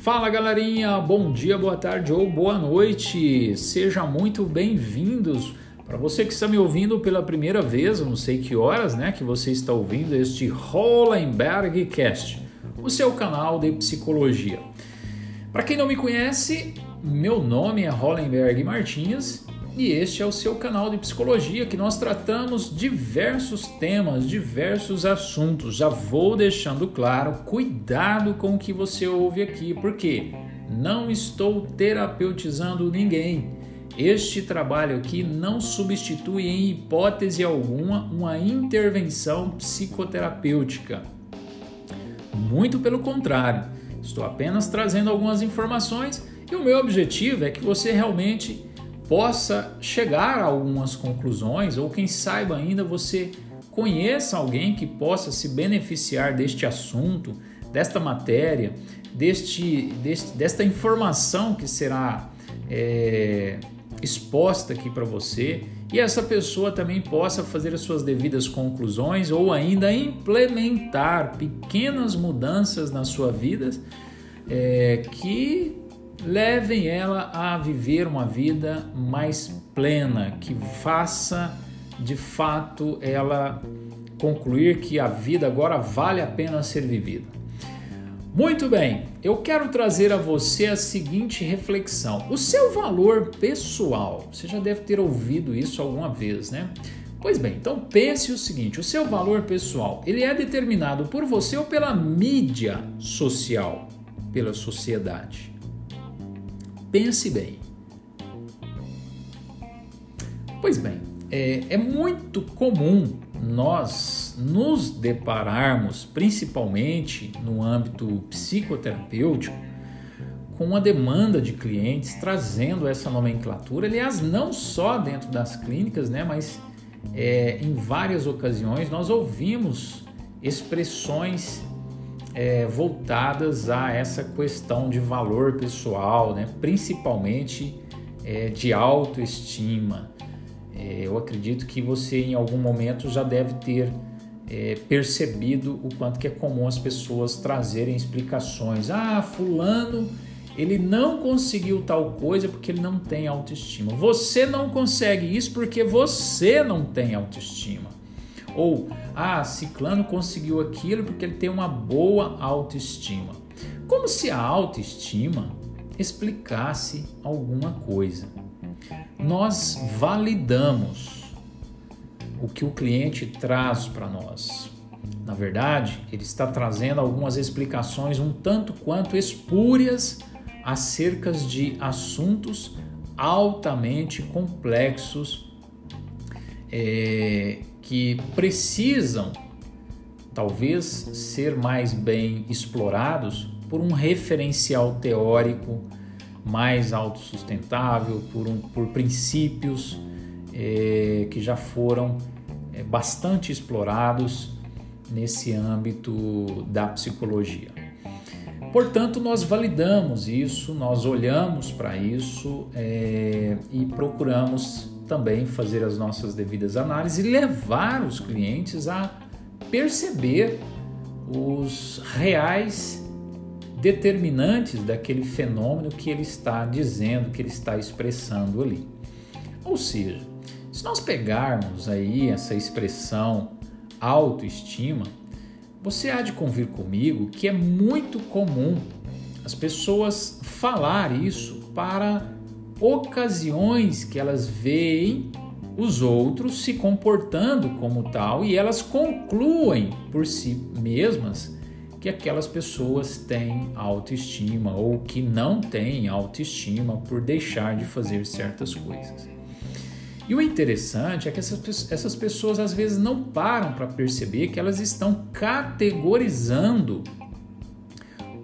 Fala galerinha, bom dia, boa tarde ou boa noite. Sejam muito bem-vindos. Para você que está me ouvindo pela primeira vez, não sei que horas, né, que você está ouvindo este Hollenberg Cast, o seu canal de psicologia. Para quem não me conhece, meu nome é Hollenberg Martins e este é o seu canal de psicologia que nós tratamos diversos temas, diversos assuntos. Já vou deixando claro, cuidado com o que você ouve aqui, porque não estou terapeutizando ninguém. Este trabalho aqui não substitui em hipótese alguma uma intervenção psicoterapêutica. Muito pelo contrário, estou apenas trazendo algumas informações e o meu objetivo é que você realmente possa chegar a algumas conclusões ou quem saiba ainda você conheça alguém que possa se beneficiar deste assunto, desta matéria, deste, deste desta informação que será é, exposta aqui para você e essa pessoa também possa fazer as suas devidas conclusões ou ainda implementar pequenas mudanças na sua vida é, que levem ela a viver uma vida mais plena, que faça de fato ela concluir que a vida agora vale a pena ser vivida. Muito bem, eu quero trazer a você a seguinte reflexão: o seu valor pessoal. Você já deve ter ouvido isso alguma vez, né? Pois bem, então pense o seguinte: o seu valor pessoal ele é determinado por você ou pela mídia social, pela sociedade. Pense bem. Pois bem, é, é muito comum nós nos depararmos, principalmente no âmbito psicoterapêutico, com uma demanda de clientes trazendo essa nomenclatura, aliás, não só dentro das clínicas, né, mas é, em várias ocasiões nós ouvimos expressões é, voltadas a essa questão de valor pessoal, né? principalmente é, de autoestima. É, eu acredito que você em algum momento já deve ter é, percebido o quanto que é comum as pessoas trazerem explicações. Ah, fulano ele não conseguiu tal coisa porque ele não tem autoestima. Você não consegue isso porque você não tem autoestima. Ou, ah, Ciclano conseguiu aquilo porque ele tem uma boa autoestima. Como se a autoestima explicasse alguma coisa. Nós validamos o que o cliente traz para nós. Na verdade, ele está trazendo algumas explicações um tanto quanto espúrias acerca de assuntos altamente complexos é, que precisam talvez ser mais bem explorados por um referencial teórico mais autossustentável, por, um, por princípios é, que já foram é, bastante explorados nesse âmbito da psicologia. Portanto, nós validamos isso, nós olhamos para isso é, e procuramos também fazer as nossas devidas análises e levar os clientes a perceber os reais determinantes daquele fenômeno que ele está dizendo, que ele está expressando ali. Ou seja, se nós pegarmos aí essa expressão autoestima, você há de convir comigo que é muito comum as pessoas falar isso para ocasiões que elas veem os outros se comportando como tal e elas concluem por si mesmas que aquelas pessoas têm autoestima ou que não têm autoestima por deixar de fazer certas coisas. E o interessante é que essas, essas pessoas às vezes não param para perceber que elas estão categorizando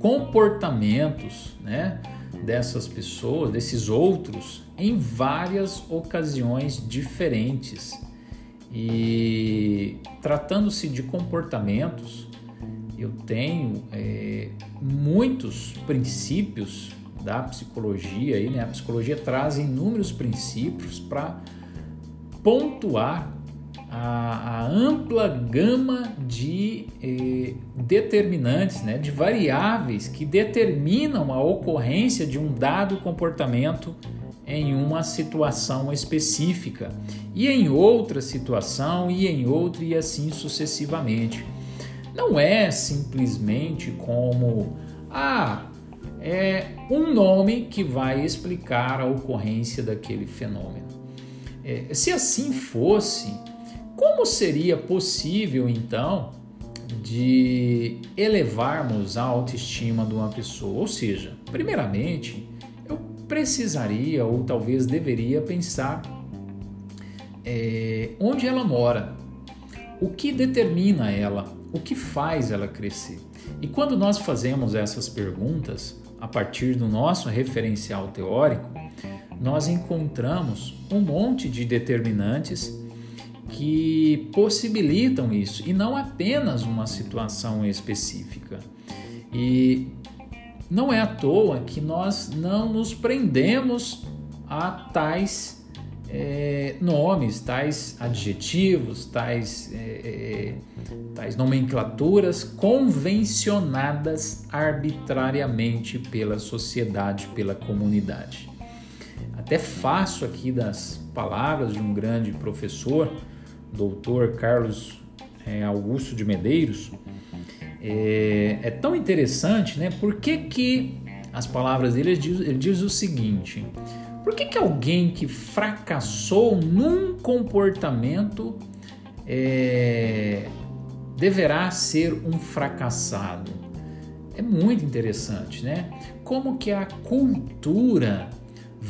comportamentos, né? Dessas pessoas, desses outros, em várias ocasiões diferentes. E tratando-se de comportamentos, eu tenho é, muitos princípios da psicologia, aí, né? a psicologia traz inúmeros princípios para pontuar a, a ampla gama de eh, determinantes, né, de variáveis que determinam a ocorrência de um dado comportamento em uma situação específica e em outra situação e em outra e assim sucessivamente. Não é simplesmente como ah, é um nome que vai explicar a ocorrência daquele fenômeno. É, se assim fosse, como seria possível então de elevarmos a autoestima de uma pessoa? Ou seja, primeiramente, eu precisaria ou talvez deveria pensar é, onde ela mora, o que determina ela, o que faz ela crescer. E quando nós fazemos essas perguntas a partir do nosso referencial teórico, nós encontramos um monte de determinantes que possibilitam isso e não apenas uma situação específica. E não é à toa que nós não nos prendemos a tais é, nomes, tais adjetivos, tais, é, é, tais nomenclaturas convencionadas arbitrariamente pela sociedade, pela comunidade. Até faço aqui das palavras de um grande professor, doutor Carlos é, Augusto de Medeiros, é, é, tão interessante, né? Por que, que as palavras dele ele diz, ele diz o seguinte: por que, que alguém que fracassou num comportamento é, deverá ser um fracassado? É muito interessante, né? Como que a cultura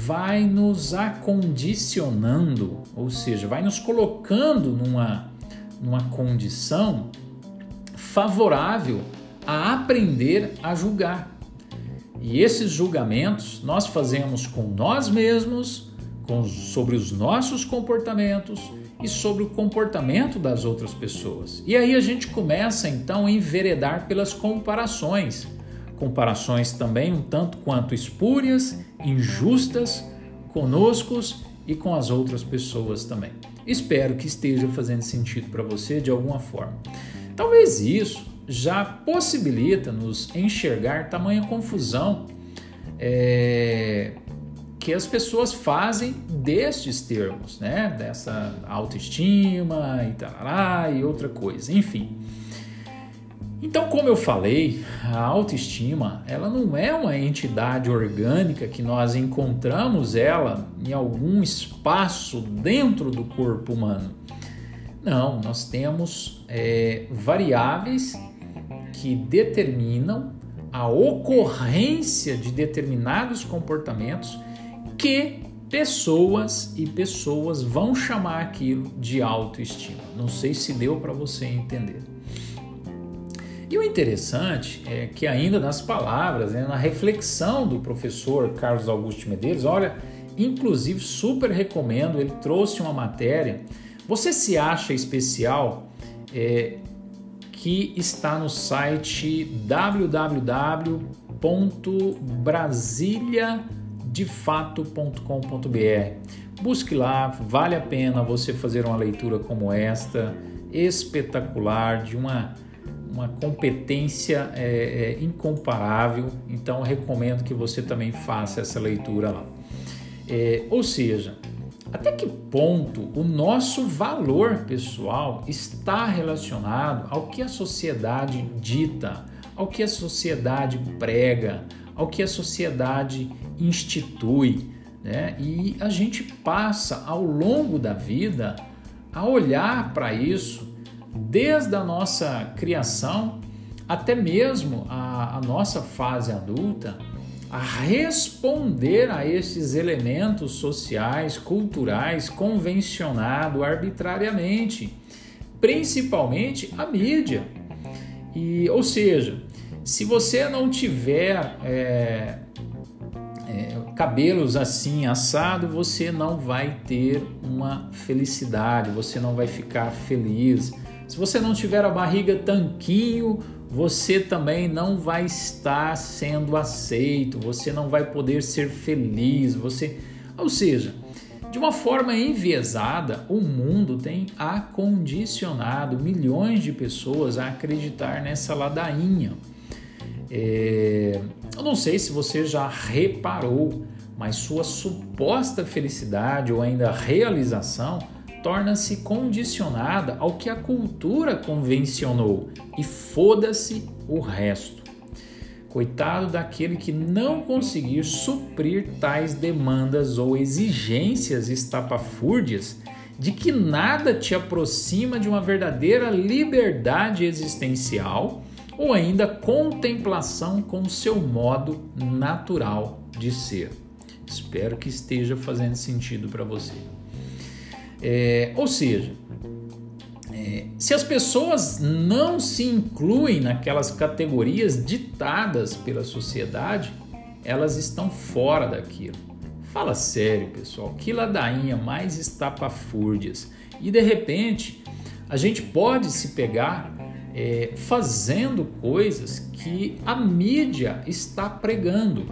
vai nos acondicionando, ou seja, vai nos colocando numa, numa condição favorável a aprender a julgar. E esses julgamentos nós fazemos com nós mesmos, com, sobre os nossos comportamentos e sobre o comportamento das outras pessoas. E aí a gente começa então a enveredar pelas comparações. Comparações também um tanto quanto espúrias, injustas conosco e com as outras pessoas também. Espero que esteja fazendo sentido para você de alguma forma. Talvez isso já possibilita nos enxergar tamanha confusão é, que as pessoas fazem destes termos, né? Dessa autoestima e tarará e outra coisa, enfim. Então, como eu falei, a autoestima, ela não é uma entidade orgânica que nós encontramos ela em algum espaço dentro do corpo humano. Não, nós temos é, variáveis que determinam a ocorrência de determinados comportamentos que pessoas e pessoas vão chamar aquilo de autoestima. Não sei se deu para você entender. E o interessante é que ainda nas palavras, né, na reflexão do professor Carlos Augusto Medeiros, olha, inclusive super recomendo, ele trouxe uma matéria. Você se acha especial? É, que está no site www.brasiliadefato.com.br. Busque lá, vale a pena você fazer uma leitura como esta, espetacular, de uma, uma competência é, é, incomparável. Então, recomendo que você também faça essa leitura lá. É, ou seja, até que ponto o nosso valor pessoal está relacionado ao que a sociedade dita, ao que a sociedade prega, ao que a sociedade institui, né? E a gente passa ao longo da vida a olhar para isso desde a nossa criação até mesmo a, a nossa fase adulta a responder a esses elementos sociais, culturais, convencionados arbitrariamente, principalmente a mídia. E, ou seja, se você não tiver é, é, cabelos assim assado, você não vai ter uma felicidade, você não vai ficar feliz. Se você não tiver a barriga tanquinho, você também não vai estar sendo aceito, você não vai poder ser feliz, você, ou seja, De uma forma enviesada, o mundo tem acondicionado milhões de pessoas a acreditar nessa ladainha. É... Eu não sei se você já reparou, mas sua suposta felicidade ou ainda realização torna-se condicionada ao que a cultura convencionou e foda-se o resto. Coitado daquele que não conseguir suprir tais demandas ou exigências estapafúrdias de que nada te aproxima de uma verdadeira liberdade existencial ou ainda contemplação com seu modo natural de ser. Espero que esteja fazendo sentido para você. É, ou seja, é, se as pessoas não se incluem naquelas categorias ditadas pela sociedade, elas estão fora daquilo. Fala sério, pessoal, que ladainha mais estapafúrdias. E de repente, a gente pode se pegar é, fazendo coisas que a mídia está pregando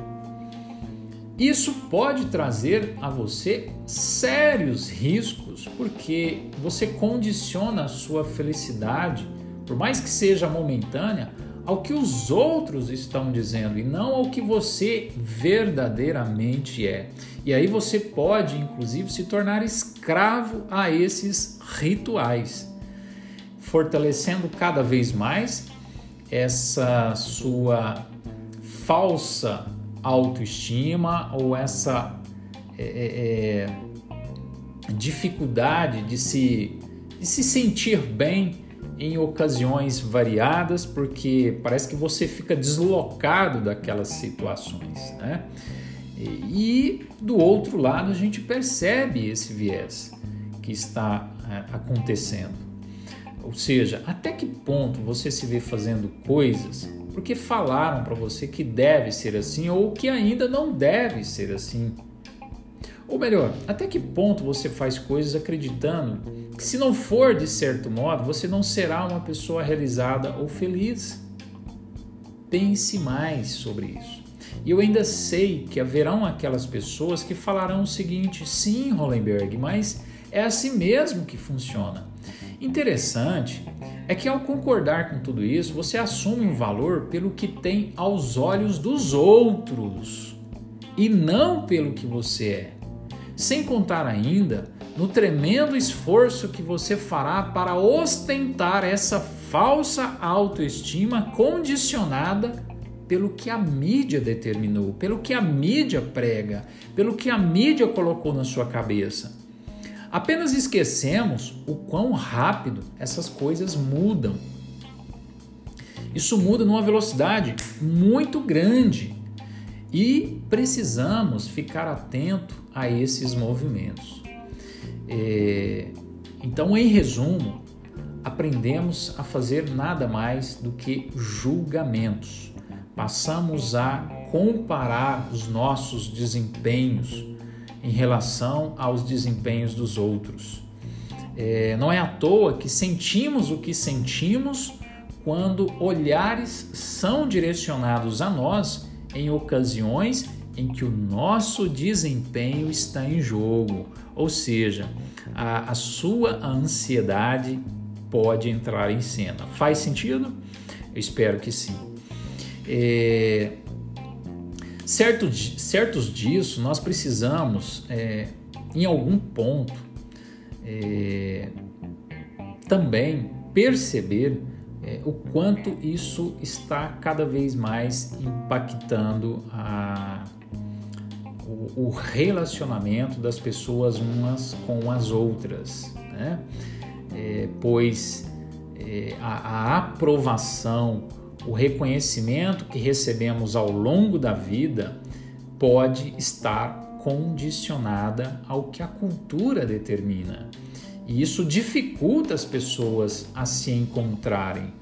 isso pode trazer a você sérios riscos, porque você condiciona a sua felicidade, por mais que seja momentânea, ao que os outros estão dizendo e não ao que você verdadeiramente é. E aí você pode, inclusive, se tornar escravo a esses rituais, fortalecendo cada vez mais essa sua falsa autoestima ou essa é, é, é, dificuldade de se, de se sentir bem em ocasiões variadas, porque parece que você fica deslocado daquelas situações. Né? E do outro lado, a gente percebe esse viés que está é, acontecendo. Ou seja, até que ponto você se vê fazendo coisas porque falaram para você que deve ser assim ou que ainda não deve ser assim. Ou melhor, até que ponto você faz coisas acreditando que, se não for de certo modo, você não será uma pessoa realizada ou feliz? Pense mais sobre isso. E eu ainda sei que haverão aquelas pessoas que falarão o seguinte: sim, Hollenberg, mas é assim mesmo que funciona. Interessante é que ao concordar com tudo isso, você assume um valor pelo que tem aos olhos dos outros e não pelo que você é. Sem contar ainda no tremendo esforço que você fará para ostentar essa falsa autoestima condicionada pelo que a mídia determinou, pelo que a mídia prega, pelo que a mídia colocou na sua cabeça. Apenas esquecemos o quão rápido essas coisas mudam. Isso muda numa velocidade muito grande e precisamos ficar atento a esses movimentos. É, então, em resumo, aprendemos a fazer nada mais do que julgamentos. Passamos a comparar os nossos desempenhos em relação aos desempenhos dos outros. É, não é à toa que sentimos o que sentimos quando olhares são direcionados a nós em ocasiões em que o nosso desempenho está em jogo, ou seja, a, a sua ansiedade pode entrar em cena. Faz sentido? Eu espero que sim. É, Certo, certos disso, nós precisamos, é, em algum ponto, é, também perceber é, o quanto isso está cada vez mais impactando a, o, o relacionamento das pessoas umas com as outras, né? É, pois é, a, a aprovação o reconhecimento que recebemos ao longo da vida pode estar condicionada ao que a cultura determina. E isso dificulta as pessoas a se encontrarem,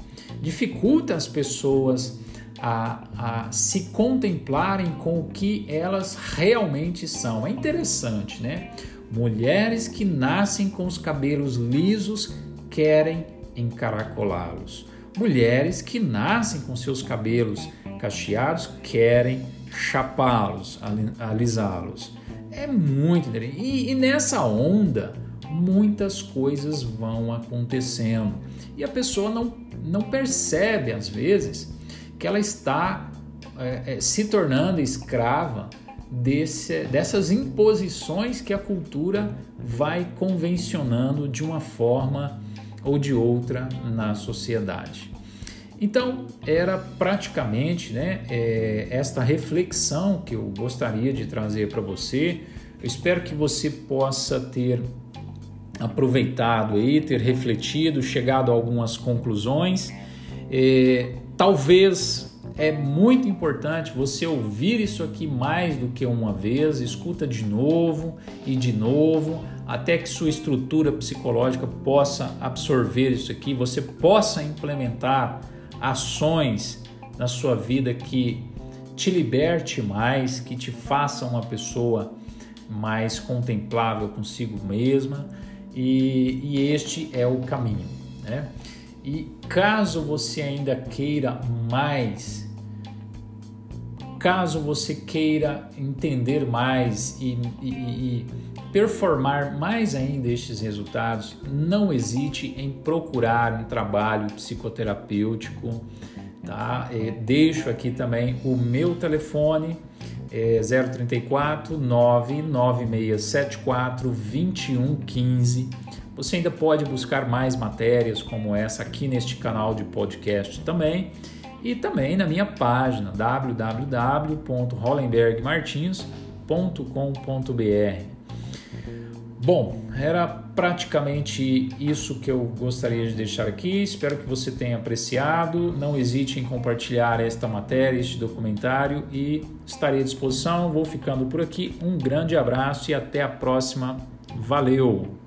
dificulta as pessoas a, a, se contemplarem com o que elas realmente são. É interessante, né? Mulheres que nascem com os cabelos lisos querem encaracolá-los. Mulheres que nascem com seus cabelos cacheados querem chapá-los, alisá-los. É muito interessante. E, e nessa onda, muitas coisas vão acontecendo. E a pessoa não, não percebe, às vezes, que ela está é, é, se tornando escrava desse, dessas imposições que a cultura vai convencionando de uma forma ou de outra na sociedade. Então, era praticamente né, é, esta reflexão que eu gostaria de trazer para você. Eu espero que você possa ter aproveitado aí, ter refletido, chegado a algumas conclusões. É, talvez é muito importante você ouvir isso aqui mais do que uma vez, escuta de novo e de novo, até que sua estrutura psicológica possa absorver isso aqui, você possa implementar ações na sua vida que te liberte mais, que te faça uma pessoa mais contemplável consigo mesma e, e este é o caminho, né? E caso você ainda queira mais, caso você queira entender mais e, e, e performar mais ainda estes resultados, não hesite em procurar um trabalho psicoterapêutico. Tá? É, deixo aqui também o meu telefone é 034 99674 2115. Você ainda pode buscar mais matérias como essa aqui neste canal de podcast também e também na minha página www.hollenbergmartins.com.br. Bom, era praticamente isso que eu gostaria de deixar aqui. Espero que você tenha apreciado. Não hesite em compartilhar esta matéria, este documentário e estarei à disposição. Vou ficando por aqui. Um grande abraço e até a próxima. Valeu!